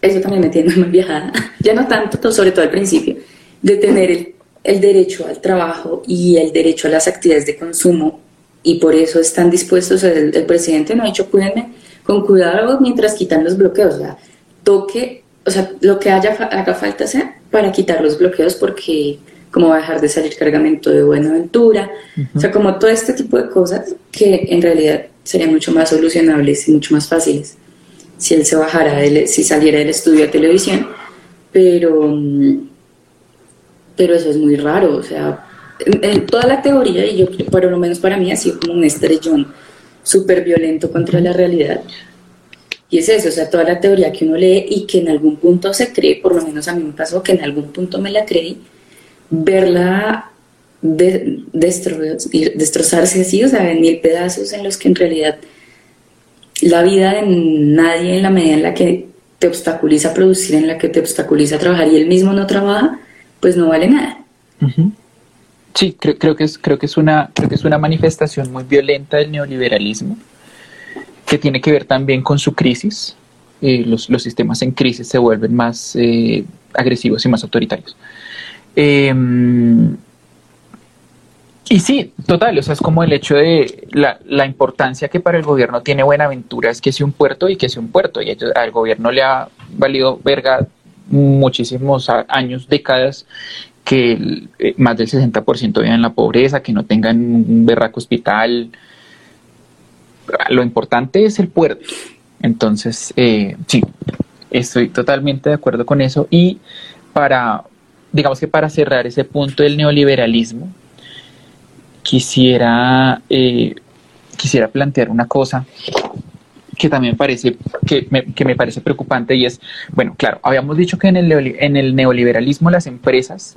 eso también me tiene muy viajada, ya no tanto, sobre todo al principio, de tener el, el derecho al trabajo y el derecho a las actividades de consumo y por eso están dispuestos, el, el presidente no ha dicho cuídenme con cuidado mientras quitan los bloqueos, sea, toque, o sea, lo que haya, haga falta sea para quitar los bloqueos porque como va a dejar de salir cargamento de Buenaventura, o sea, como todo este tipo de cosas que en realidad serían mucho más solucionables y mucho más fáciles si él se bajara, si saliera del estudio de televisión, pero, pero eso es muy raro, o sea, en, toda la teoría, y yo por lo menos para mí ha sido como un estrellón súper violento contra la realidad, y es eso, o sea, toda la teoría que uno lee y que en algún punto se cree, por lo menos a mí me pasó que en algún punto me la creí, verla de, destrozarse así, o sea, en mil pedazos en los que en realidad la vida de nadie en la medida en la que te obstaculiza producir, en la que te obstaculiza trabajar y él mismo no trabaja, pues no vale nada. Sí, creo, creo, que es, creo, que es una, creo que es una manifestación muy violenta del neoliberalismo tiene que ver también con su crisis. Eh, los, sistemas en crisis se vuelven más eh, agresivos y más autoritarios. Em, y sí, total, o sea, es como el hecho de la, importancia que para el gobierno tiene Buenaventura es que sea un puerto y que sea un puerto. Y al gobierno le ha valido verga muchísimos años, décadas, que eh, más del 60% vivan en la pobreza, que no tengan un berraco hospital, lo importante es el puerto. Entonces, eh, sí, estoy totalmente de acuerdo con eso. Y para, digamos que para cerrar ese punto del neoliberalismo, quisiera, eh, quisiera plantear una cosa que también parece, que me, que me parece preocupante y es, bueno, claro, habíamos dicho que en el, en el neoliberalismo las empresas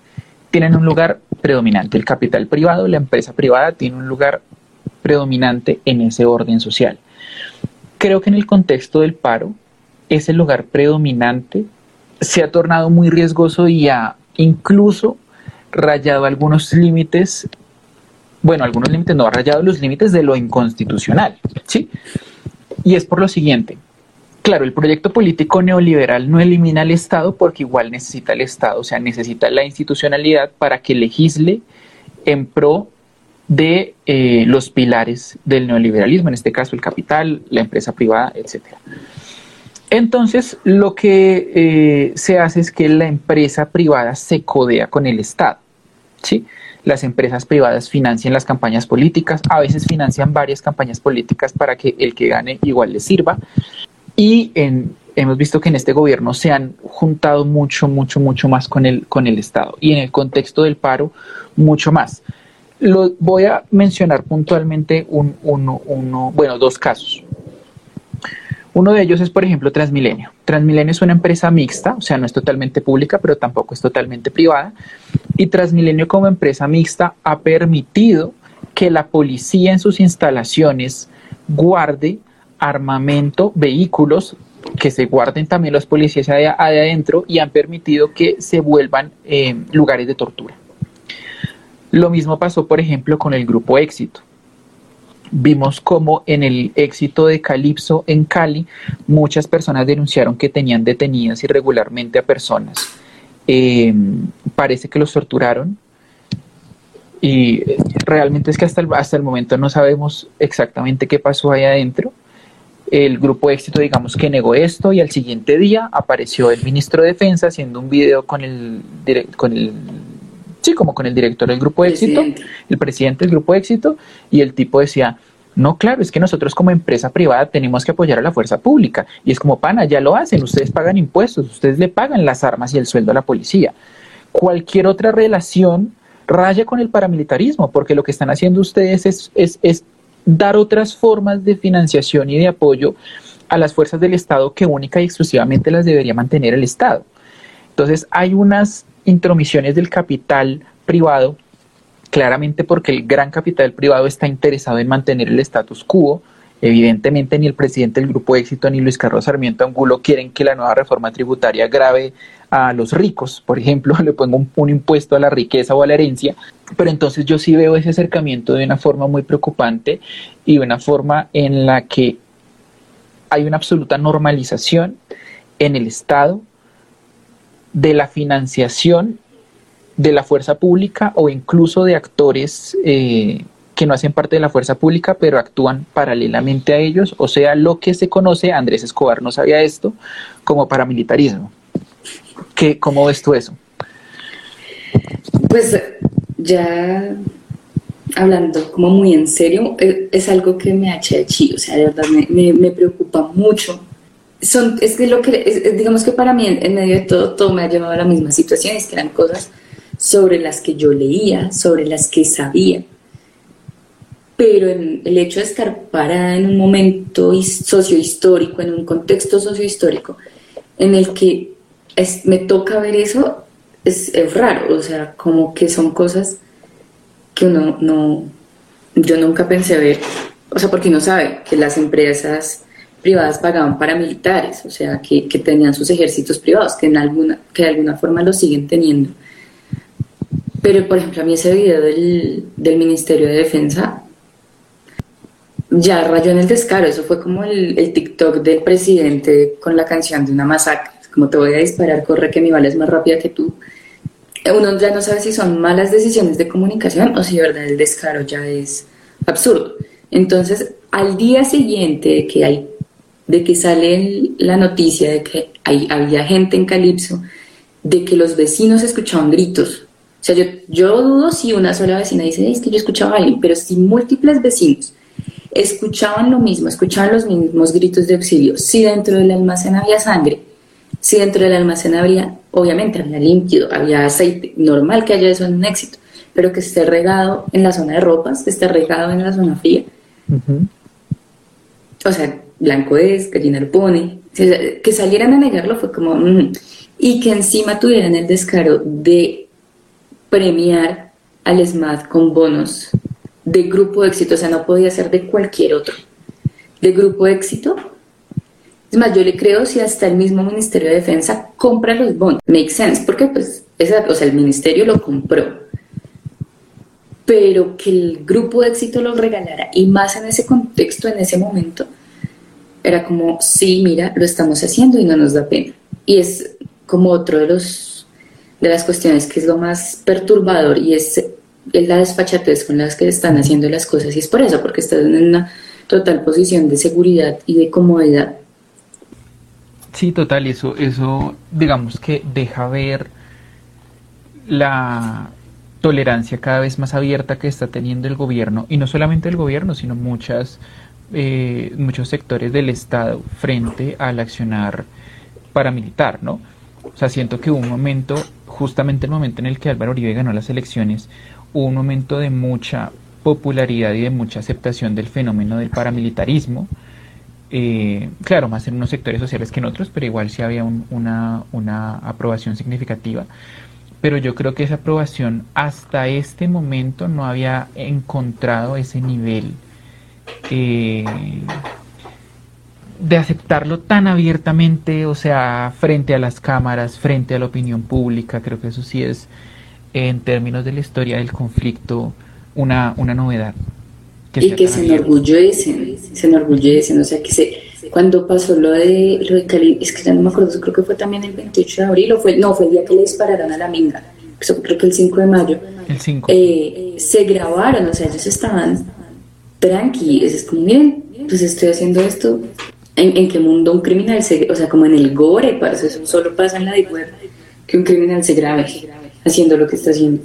tienen un lugar predominante, el capital privado, la empresa privada tiene un lugar predominante en ese orden social. Creo que en el contexto del paro, ese lugar predominante se ha tornado muy riesgoso y ha incluso rayado algunos límites, bueno, algunos límites no, ha rayado los límites de lo inconstitucional, ¿sí? Y es por lo siguiente, claro, el proyecto político neoliberal no elimina al Estado porque igual necesita el Estado, o sea, necesita la institucionalidad para que legisle en pro de eh, los pilares del neoliberalismo, en este caso el capital, la empresa privada, etc. Entonces, lo que eh, se hace es que la empresa privada se codea con el Estado. ¿sí? Las empresas privadas financian las campañas políticas, a veces financian varias campañas políticas para que el que gane igual le sirva. Y hemos visto que en este gobierno se han juntado mucho, mucho, mucho más con el, con el Estado. Y en el contexto del paro, mucho más. Lo, voy a mencionar puntualmente un, uno, uno, bueno, dos casos. Uno de ellos es, por ejemplo, Transmilenio. Transmilenio es una empresa mixta, o sea, no es totalmente pública, pero tampoco es totalmente privada. Y Transmilenio como empresa mixta ha permitido que la policía en sus instalaciones guarde armamento, vehículos, que se guarden también los policías de adentro y han permitido que se vuelvan eh, lugares de tortura. Lo mismo pasó, por ejemplo, con el grupo Éxito. Vimos como en el éxito de Calipso en Cali, muchas personas denunciaron que tenían detenidas irregularmente a personas. Eh, parece que los torturaron. Y realmente es que hasta el, hasta el momento no sabemos exactamente qué pasó ahí adentro. El grupo éxito, digamos que negó esto y al siguiente día apareció el ministro de Defensa haciendo un video con el, con el sí, como con el director del grupo éxito, el presidente del grupo éxito, y el tipo decía, no, claro, es que nosotros como empresa privada tenemos que apoyar a la fuerza pública. Y es como, pana, ya lo hacen, ustedes pagan impuestos, ustedes le pagan las armas y el sueldo a la policía. Cualquier otra relación raya con el paramilitarismo, porque lo que están haciendo ustedes es, es, dar otras formas de financiación y de apoyo a las fuerzas del Estado que única y exclusivamente las debería mantener el Estado. Entonces hay unas intromisiones del capital privado, claramente porque el gran capital privado está interesado en mantener el status quo. Evidentemente ni el presidente del Grupo Éxito ni Luis Carlos Sarmiento Angulo quieren que la nueva reforma tributaria grave a los ricos, por ejemplo, le ponga un, impuesto a la riqueza o a la herencia, pero entonces yo sí veo ese acercamiento de una forma muy preocupante y de una forma en la que hay una absoluta normalización en el Estado de la financiación de la fuerza pública o incluso de actores eh, que no hacen parte de la fuerza pública, pero actúan paralelamente a ellos, o sea, lo que se conoce, Andrés Escobar no sabía esto, como paramilitarismo. ¿Qué, ¿Cómo ves tú eso? Pues ya hablando como muy en serio, eh, es, algo que me ha hecho o sea, de verdad me, me, preocupa mucho. Son, es que lo que, digamos que para mí en, medio de todo, todo me ha llevado a la misma situación, es que eran cosas sobre las que yo leía, sobre las que sabía, pero el hecho de estar parada en un momento sociohistórico, en un contexto sociohistórico, en el que me toca ver eso, es, raro, o sea, como que son cosas que uno no, yo nunca pensé ver, o sea, porque uno sabe que las empresas privadas pagaban paramilitares, o sea, que, tenían sus ejércitos privados, que, en alguna, que de alguna forma los siguen teniendo. Pero, por ejemplo, a mí ese video del, del Ministerio de Defensa ya rayó en el descaro, eso fue como el, el TikTok del presidente con la canción de una masacre como te voy a disparar, corre que mi bala es más rápida que tú. Uno ya no sabe si son malas decisiones de comunicación o si de verdad el descaro ya es absurdo. Entonces, al día siguiente que hay de que sale la noticia de que hay, había gente en Calipso, de que los vecinos escuchaban gritos. O sea, yo, yo dudo si una sola vecina dice, es que yo escuchaba a alguien, pero si múltiples vecinos escuchaban lo mismo, escuchaban los mismos gritos de auxilio, si dentro del almacén había sangre, si dentro del almacén habría, obviamente había líquido, había aceite, normal que haya eso en un éxito, pero que esté regado en la zona de ropas, que esté regado en la zona fría. O sea, blanco es, gallina lo pone. Que salieran a negarlo fue como... Mm". Y que encima tuvieran el descaro de premiar al SMAT con bonos de grupo de éxito, o sea, no podía ser de cualquier otro. De grupo de éxito es más, yo le creo si hasta el mismo Ministerio de Defensa compra los bonos. Make sense, porque pues, o sea, el ministerio lo compró. Pero que el grupo de éxito lo regalara, y más en ese contexto, en ese momento, era como, sí, mira, lo estamos haciendo y no nos da pena. Y es como otro de los de las cuestiones que es lo más perturbador y es, la desfachatez con las que están haciendo las cosas y es por eso, porque están en una total posición de seguridad y de comodidad Sí, total, eso, eso digamos que deja ver la tolerancia cada vez más abierta que está teniendo el gobierno, y no solamente el gobierno, sino muchas, eh, muchos sectores del Estado frente al accionar paramilitar, ¿no? O sea, siento que hubo un momento, justamente el momento en el que Álvaro Uribe ganó las elecciones, hubo un momento de mucha popularidad y de mucha aceptación del fenómeno del paramilitarismo, eh, claro, más en unos sectores sociales que en otros, pero igual sí había una, aprobación significativa. Pero yo creo que esa aprobación hasta este momento no había encontrado ese nivel eh, de aceptarlo tan abiertamente, o sea, frente a las cámaras, frente a la opinión pública. Creo que eso sí es, en términos de la historia del conflicto, una, una novedad y que se enorgullecen, se enorgullecen, o sea que se, cuando pasó lo de, lo de Cali, es que ya no me acuerdo, creo que fue también el 28 de abril, o fue, no, fue el día que le dispararon a la minga, creo que el 5 de mayo, El 5. eh, se grabaron, o sea, ellos estaban tranquilos, es como, miren, pues estoy haciendo esto, ¿en, en qué mundo un criminal se, o sea, como en el gore, parce, eso solo pasa en la de web, que un criminal se grabe haciendo lo que está haciendo.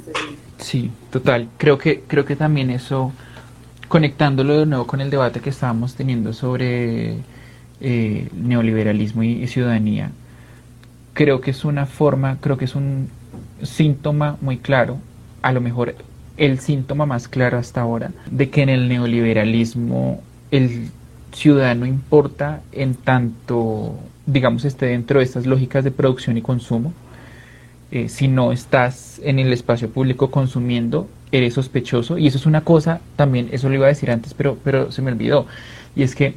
Sí, total. Creo que, creo que también eso, conectándolo de nuevo con el debate que estábamos teniendo sobre eh, neoliberalismo y ciudadanía, creo que es una forma, creo que es un síntoma muy claro, a lo mejor el síntoma más claro hasta ahora, de que en el neoliberalismo el ciudadano importa en tanto, digamos, esté dentro de estas lógicas de producción y consumo. Eh, si no estás en el espacio público consumiendo, eres sospechoso. Y eso es una cosa, también, eso lo iba a decir antes, pero, pero se me olvidó. Y es que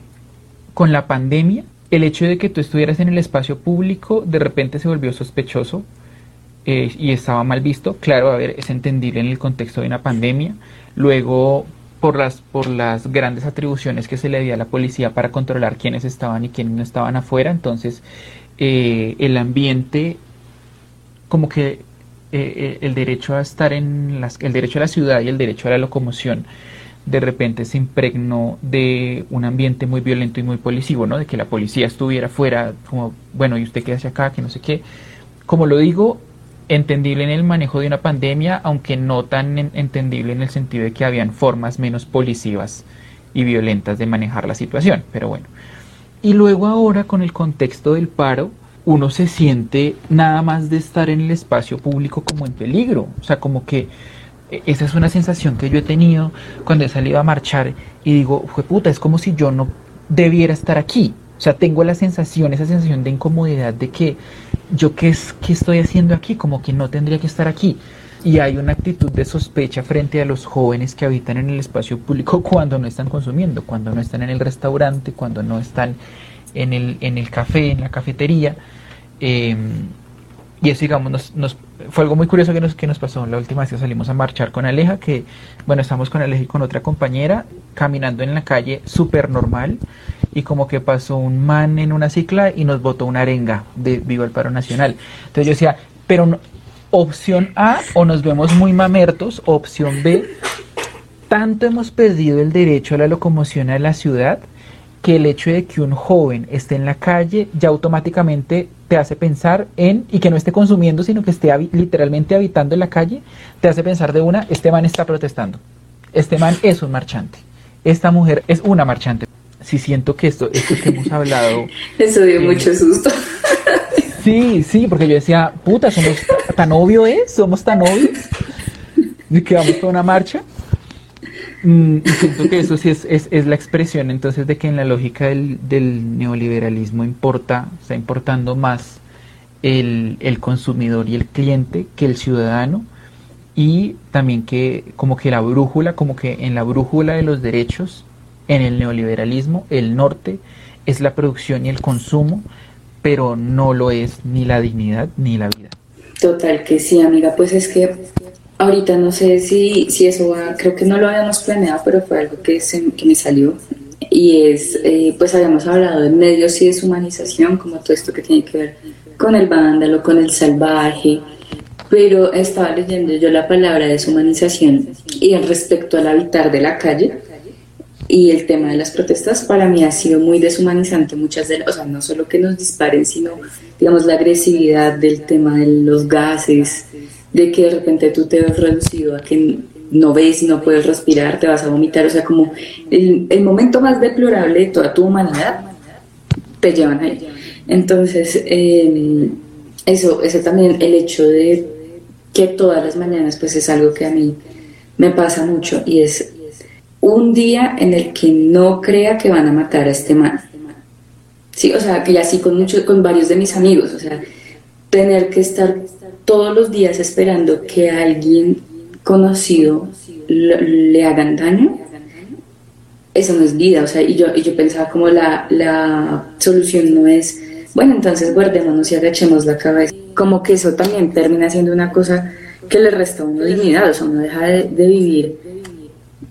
con la pandemia, el hecho de que tú estuvieras en el espacio público de repente se volvió sospechoso eh, y estaba mal visto. Claro, a ver, es entendible en el contexto de una pandemia. Luego, por las, por las grandes atribuciones que se le dio a la policía para controlar quiénes estaban y quiénes no estaban afuera, entonces eh, el ambiente, como que eh, eh, el derecho a estar en las, el derecho a la ciudad y el derecho a la locomoción de repente se impregnó de un ambiente muy violento y muy policivo, ¿no? De que la policía estuviera fuera, como, bueno, y usted qué hace acá, que no sé qué. Como lo digo, entendible en el manejo de una pandemia, aunque no tan en- entendible en el sentido de que habían formas menos policivas y violentas de manejar la situación, pero bueno. Y luego ahora con el contexto del paro, uno se siente nada más de estar en el espacio público como en peligro, o sea, como que e- esa es una sensación que yo he tenido cuando he salido a marchar y digo, fue puta, es como si yo no debiera estar aquí. O sea, tengo la sensación, esa sensación de incomodidad de que yo qué, es, qué estoy haciendo aquí, como que no tendría que estar aquí. Y hay una actitud de sospecha frente a los jóvenes que habitan en el espacio público cuando no están consumiendo, cuando no están en el restaurante, cuando no están en el, en el café, en la cafetería. Eh, y eso, digamos, nos, fue algo muy curioso que nos, que nos pasó la última vez que salimos a marchar con Aleja, que, bueno, estamos con Aleja y con otra compañera, caminando en la calle súper normal, y como que pasó un man en una cicla y nos botó una arenga de Viva el Paro Nacional. Entonces yo decía, pero no- opción A, o nos vemos muy mamertos, opción B, tanto hemos perdido el derecho a la locomoción a la ciudad que el hecho de que un joven esté en la calle ya automáticamente te hace pensar en, y que no esté consumiendo, sino que esté habi- literalmente habitando en la calle, te hace pensar de una, este man está protestando, este man es un marchante, esta mujer es una marchante. Si siento que esto, esto que hemos hablado, Eso dio Sí. mucho susto. sí, sí, porque yo decía, puta, somos tan obvio es, somos tan obvios, que vamos a una marcha. Mm, y siento que eso sí es, es, es la expresión entonces de que en la lógica del, del neoliberalismo importa, está importando más el, el consumidor y el cliente que el ciudadano y también que como que la brújula, como que en la brújula de los derechos, en el neoliberalismo, el norte es la producción y el consumo, pero no lo es ni la dignidad ni la vida. Total que sí, amiga. Pues es que ahorita no sé si, si eso va, creo que no lo habíamos planeado, pero fue algo que, se, que me salió. Y es, eh, pues habíamos hablado de medios y deshumanización, como todo esto que tiene que ver con el vándalo, con el salvaje. Pero estaba leyendo yo la palabra deshumanización y respecto al habitar de la calle y el tema de las protestas para mí ha sido muy deshumanizante muchas de las, o sea, no solo que nos disparen, sino digamos la agresividad del tema de los gases, de que de repente tú te ves reducido a que no ves, no puedes respirar, te vas a vomitar, o sea, como el, momento más deplorable de toda tu humanidad, te llevan ahí. Entonces, eh, eso, eso también, el hecho de que todas las mañanas, pues es algo que a mí me pasa mucho y es un día en el que no crea que van a matar a este man. Sí, o sea, que ya así con muchos, con varios de mis amigos, o sea, tener que estar todos los días esperando que alguien conocido le hagan daño, eso no es vida, o sea, y yo, y yo pensaba como la, la solución no es, bueno, entonces guardémonos y agachemos la cabeza, como que eso también termina siendo una cosa que le resta a uno dignidad, o sea, uno deja de, de vivir.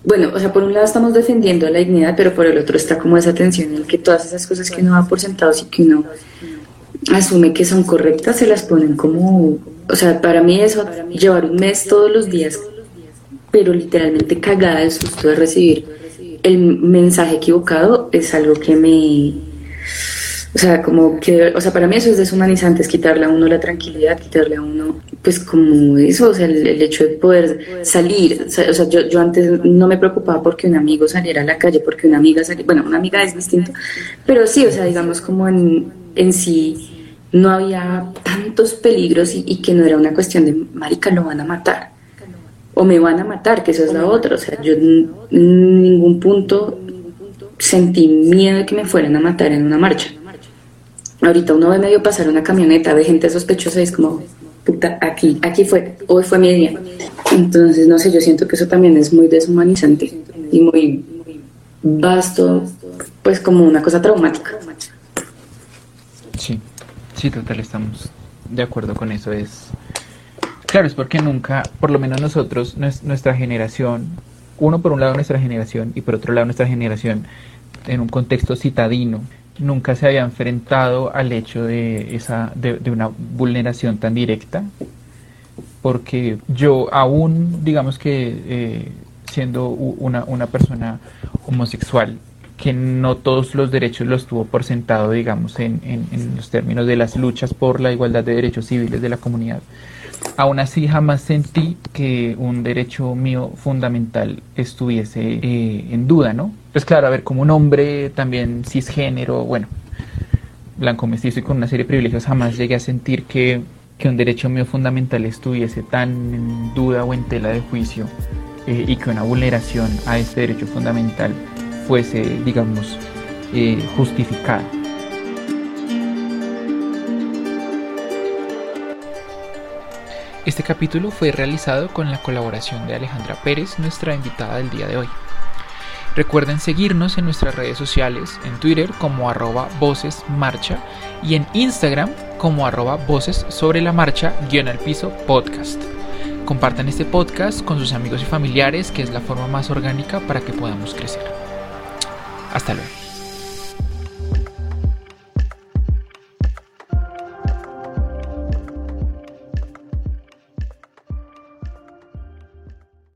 Bueno, o sea, por un lado estamos defendiendo la dignidad, pero por el otro está como esa tensión en que todas esas cosas que uno da por sentados y que uno asume que son correctas, se las ponen como, o sea, para mí eso, llevar un mes todos los días, pero literalmente cagada el susto de recibir el mensaje equivocado es algo que me, o sea, como que, o sea, para mí eso es deshumanizante, es quitarle a uno la tranquilidad, quitarle a uno, pues como eso, o sea, el, hecho de poder salir, o sea, yo, yo, antes no me preocupaba porque un amigo saliera a la calle, porque una amiga saliera, bueno, una amiga es distinto, pero sí, o sea, digamos como en, en sí no había tantos peligros y, y que no era una cuestión de, marica, lo van a matar, o me van a matar, que eso es la otra, o sea, yo en ningún punto. sentí miedo de que me fueran a matar en una marcha. Ahorita uno ve medio pasar una camioneta de gente sospechosa y es como, puta, aquí, aquí fue, hoy fue mi día. Entonces, no sé, yo siento que eso también es muy deshumanizante y muy vasto, pues como una cosa traumática. Sí, sí, total, estamos de acuerdo con eso. Es claro, es porque nunca, por lo menos nosotros, nuestra generación, uno por un lado nuestra generación y por otro lado nuestra generación en un contexto citadino, nunca se había enfrentado al hecho de, esa, de, una vulneración tan directa, porque yo aún, digamos que eh, siendo una, una, persona homosexual, que no todos los derechos los tuvo por sentado, digamos, en, en, en los términos de las luchas por la igualdad de derechos civiles de la comunidad, aún así jamás sentí que un derecho mío fundamental estuviese eh, en duda, ¿no? Pues claro, a ver, como un hombre también cisgénero, bueno, blanco mestizo y con una serie de privilegios, jamás llegué a sentir que, un derecho mío fundamental estuviese tan en duda o en tela de juicio eh, y que una vulneración a ese derecho fundamental fuese, digamos, eh, justificada. Este capítulo fue realizado con la colaboración de Alejandra Pérez, nuestra invitada del día de hoy. Recuerden seguirnos en nuestras redes sociales, en Twitter como arroba voces marcha y en Instagram como arroba voces sobre la marcha guion al piso podcast. Compartan este podcast con sus amigos y familiares que es la forma más orgánica para que podamos crecer. Hasta luego.